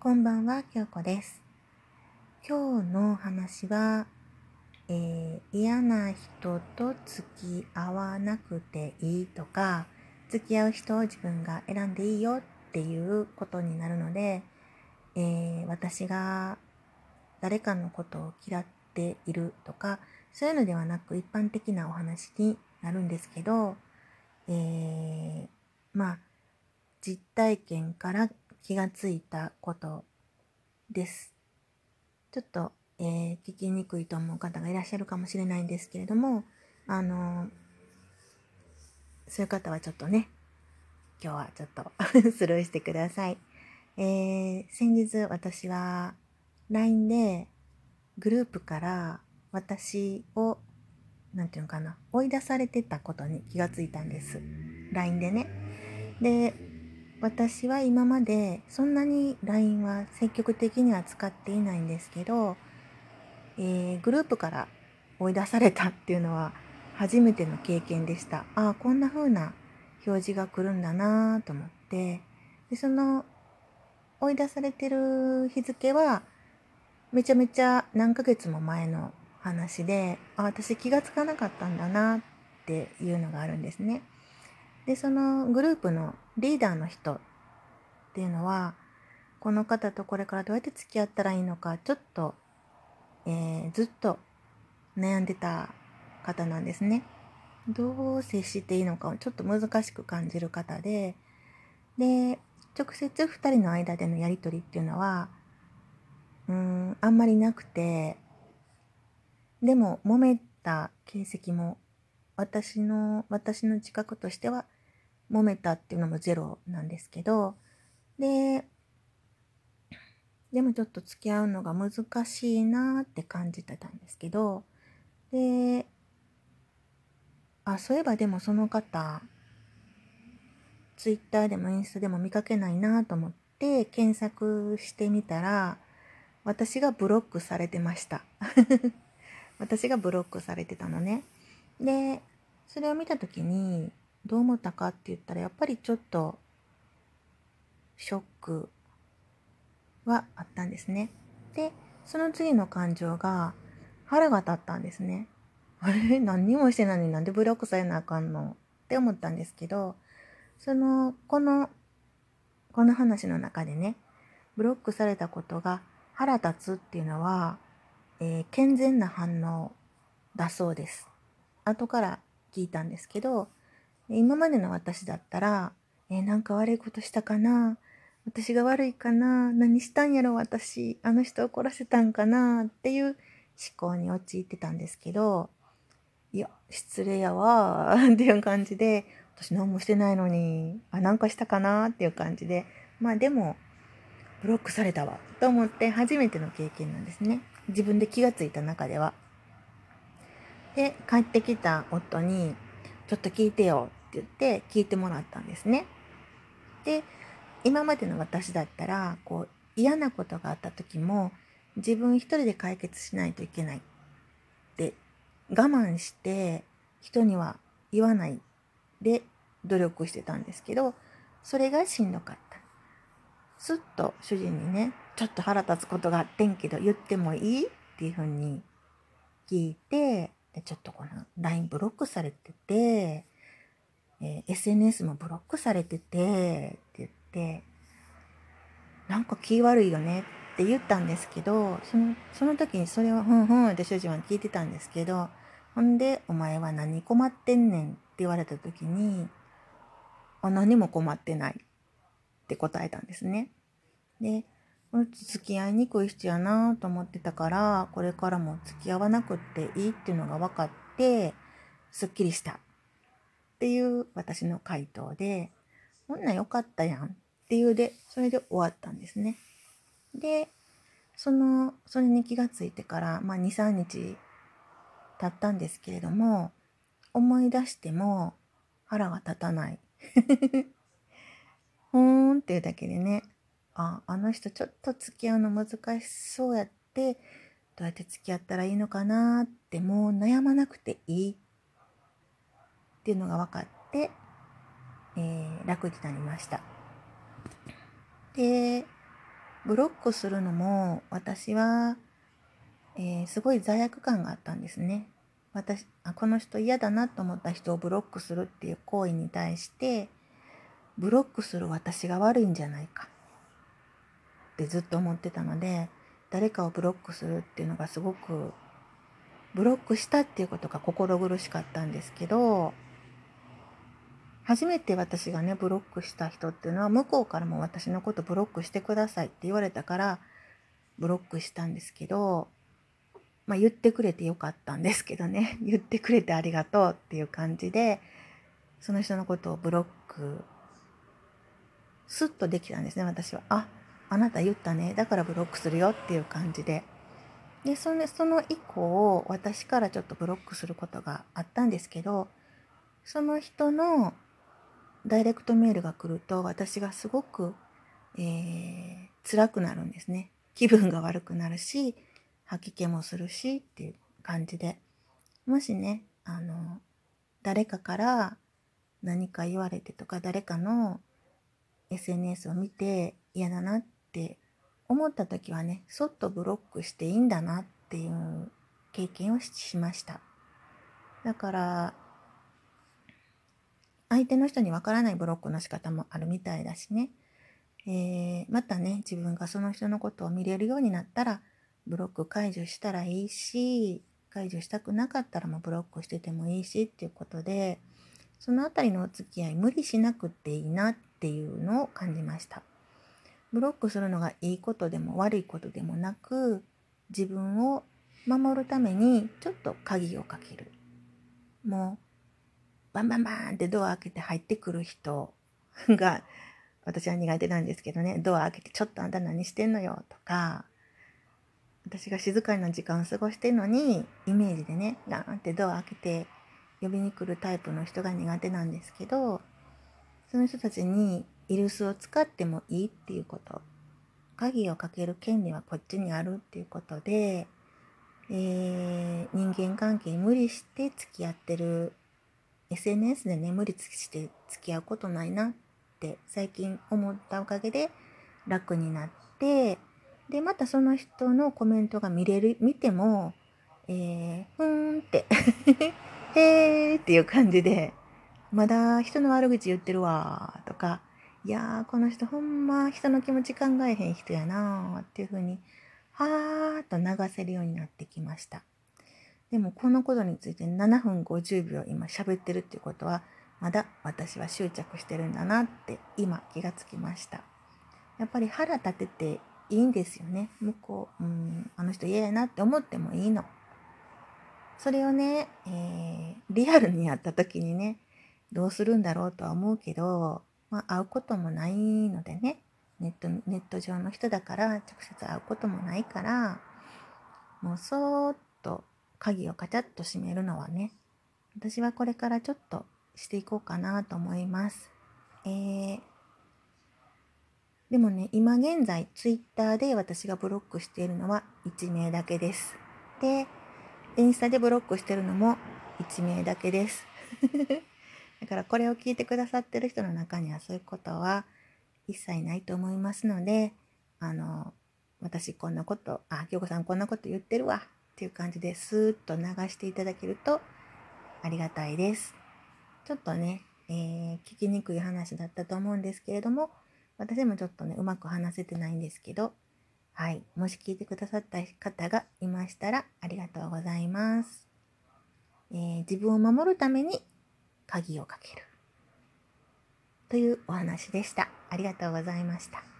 こんばんは、京子です。今日の話は、えー嫌な人と付き合わなくていいとか、付き合う人を自分が選んでいいよっていうことになるので、えー私が誰かのことを嫌っているとか、そういうのではなく一般的なお話になるんですけど、えーまあ、実体験から気がついたことです。ちょっと、えー聞きにくいと思う方がいらっしゃるかもしれないんですけれども、あのそういう方はちょっとね、今日はちょっと スルーしてください。えー先日私は LINE でグループから私を、なんていうのかな、追い出されてたことに気がついたんです。LINE でね。で、私は今までそんなに LINE は積極的には使っていないんですけど、えーグループから追い出されたっていうのは初めての経験でした。ああ、こんな風な表示が来るんだなと思って、で、その追い出されてる日付はめちゃめちゃ何ヶ月も前の話で、あ、私気がつかなかったんだなっていうのがあるんですね。で、そのグループのリーダーの人っていうのは、この方とこれからどうやって付き合ったらいいのか、ちょっと、えーずっと悩んでた方なんですね。どう接していいのかをちょっと難しく感じる方で、で、直接二人の間でのやりとりっていうのは、うん、あんまりなくて、でも揉めた形跡も私の、私の自覚としては揉めたっていうのもゼロなんですけど、で、でもちょっと付き合うのが難しいなって感じてたんですけど、で、あ、そういえばでもその方、ツイッターでもインスタでも見かけないなと思って検索してみたら、私がブロックされてました。私がブロックされてたのね。で、それを見たときに、どう思ったかって言ったら、やっぱりちょっと、ショックはあったんですね。で、その次の感情が、腹が立ったんですね。あれ？何にもしてないのになんでブロックされなあかんの？って思ったんですけど、その、この、この話の中でね、ブロックされたことが腹立つっていうのは、えー健全な反応だそうです。後から聞いたんですけど、今までの私だったら、えーなんか悪いことしたかな？私が悪いかな？何したんやろ？私、あの人怒らせたんかな？っていう思考に陥ってたんですけど、いや、失礼やわー。っていう感じで、私何もしてないのに、あ、なんかしたかな？っていう感じで、まあでも、ブロックされたわ。と思って初めての経験なんですね。自分で気がついた中では。で、帰ってきた夫に、ちょっと聞いてよ。って言って聞いてもらったんですね。で、今までの私だったら、こう、嫌なことがあった時も、自分一人で解決しないといけないって、我慢して人には言わないで努力してたんですけど、それがしんどかった。すっと主人にね、ちょっと腹立つことがあってんけど言ってもいいっていうふうに聞いて、でちょっとこの LINE ブロックされてて、えー SNS もブロックされてて、って言って、なんか気悪いよねって言ったんですけど、その、その時にそれをふんふんって主人は聞いてたんですけど、ほんで、お前は何困ってんねんって言われた時に、あ、何も困ってないって答えたんですね。で、付き合いにくい人やなと思ってたから、これからも付き合わなくっていいっていうのが分かって、すっきりしたっていう私の回答で、ほんならよかったやんっていうで、それで終わったんですね。で、その、それに気がついてから、まあ2、3日経ったんですけれども、思い出しても腹が立たない。ほーんっていうだけでね、あ、あの人ちょっと付き合うの難しそうやって、どうやって付き合ったらいいのかなってもう悩まなくていいっていうのが分かって、えー楽になりました。で、ブロックするのも私は、えー、すごい罪悪感があったんですね。私あこの人嫌だなと思った人をブロックするっていう行為に対してブロックする私が悪いんじゃないかってずっと思ってたので誰かをブロックするっていうのがすごくブロックしたっていうことが心苦しかったんですけど初めて私がねブロックした人っていうのは向こうからも私のことブロックしてくださいって言われたからブロックしたんですけどまあ言ってくれてよかったんですけどね。言ってくれてありがとうっていう感じでその人のことをブロックスッとできたんですね私は。ああなた言ったね。だからブロックするよっていう感じで。でそのその以降私からちょっとブロックすることがあったんですけどその人のダイレクトメールが来ると私がすごく、えー、辛くなるんですね。気分が悪くなるし吐き気もするしっていう感じで。もしねあの誰かから何か言われてとか誰かの SNS を見て嫌だなって思った時はねそっとブロックしていいんだなっていう経験をしました。だから相手の人にわからないブロックの仕方もあるみたいだしね、えー、またね自分がその人のことを見れるようになったらブロック解除したらいいし解除したくなかったらもうブロックしててもいいしっていうことでそのあたりのお付き合い無理しなくっていいなっていうのを感じました。ブロックするのがいいことでも悪いことでもなく自分を守るためにちょっと鍵をかけるもうバンバンバンってドア開けて入ってくる人が私は苦手なんですけどねドア開けてちょっとあんた何してんのよとか私が静かな時間を過ごしてるのにイメージでねガーンってドア開けて呼びに来るタイプの人が苦手なんですけどその人たちにイルスを使ってもいいっていうこと。鍵をかける権利はこっちにあるっていうことで、えー、人間関係無理して付き合ってる SNS でね無理して付き合うことないなって最近思ったおかげで楽になってでまたその人のコメントが見れる見てもえー、ふーんって へーっていう感じでまだ人の悪口言ってるわとかいやー、この人ほんま人の気持ち考えへん人やなーっていう風に、はーっと流せるようになってきました。でもこのことについて7分50秒今喋ってるっていうことは、まだ私は執着してるんだなって今気がつきました。やっぱり腹立てていいんですよね。向こう、うん、あの人嫌やなって思ってもいいの。それをね、えー、リアルにやった時にね、どうするんだろうとは思うけど、まあ、会うこともないのでねネットネット上の人だから直接会うこともないからもうそーっと鍵をカチャッと閉めるのはね私はこれからちょっとしていこうかなと思います。えー、でもね今現在ツイッターで私がブロックしているのは1名だけです。でインスタでブロックしてるのも1名だけです。だからこれを聞いてくださってる人の中にはそういうことは一切ないと思いますので、あの、私こんなこと、あ、京子さんこんなこと言ってるわっていう感じでスーッと流していただけるとありがたいです。ちょっとね、えー、聞きにくい話だったと思うんですけれども、私もちょっとね、うまく話せてないんですけど、はい。もし聞いてくださった方がいましたらありがとうございます。えー、自分を守るために鍵をかける。というお話でした。ありがとうございました。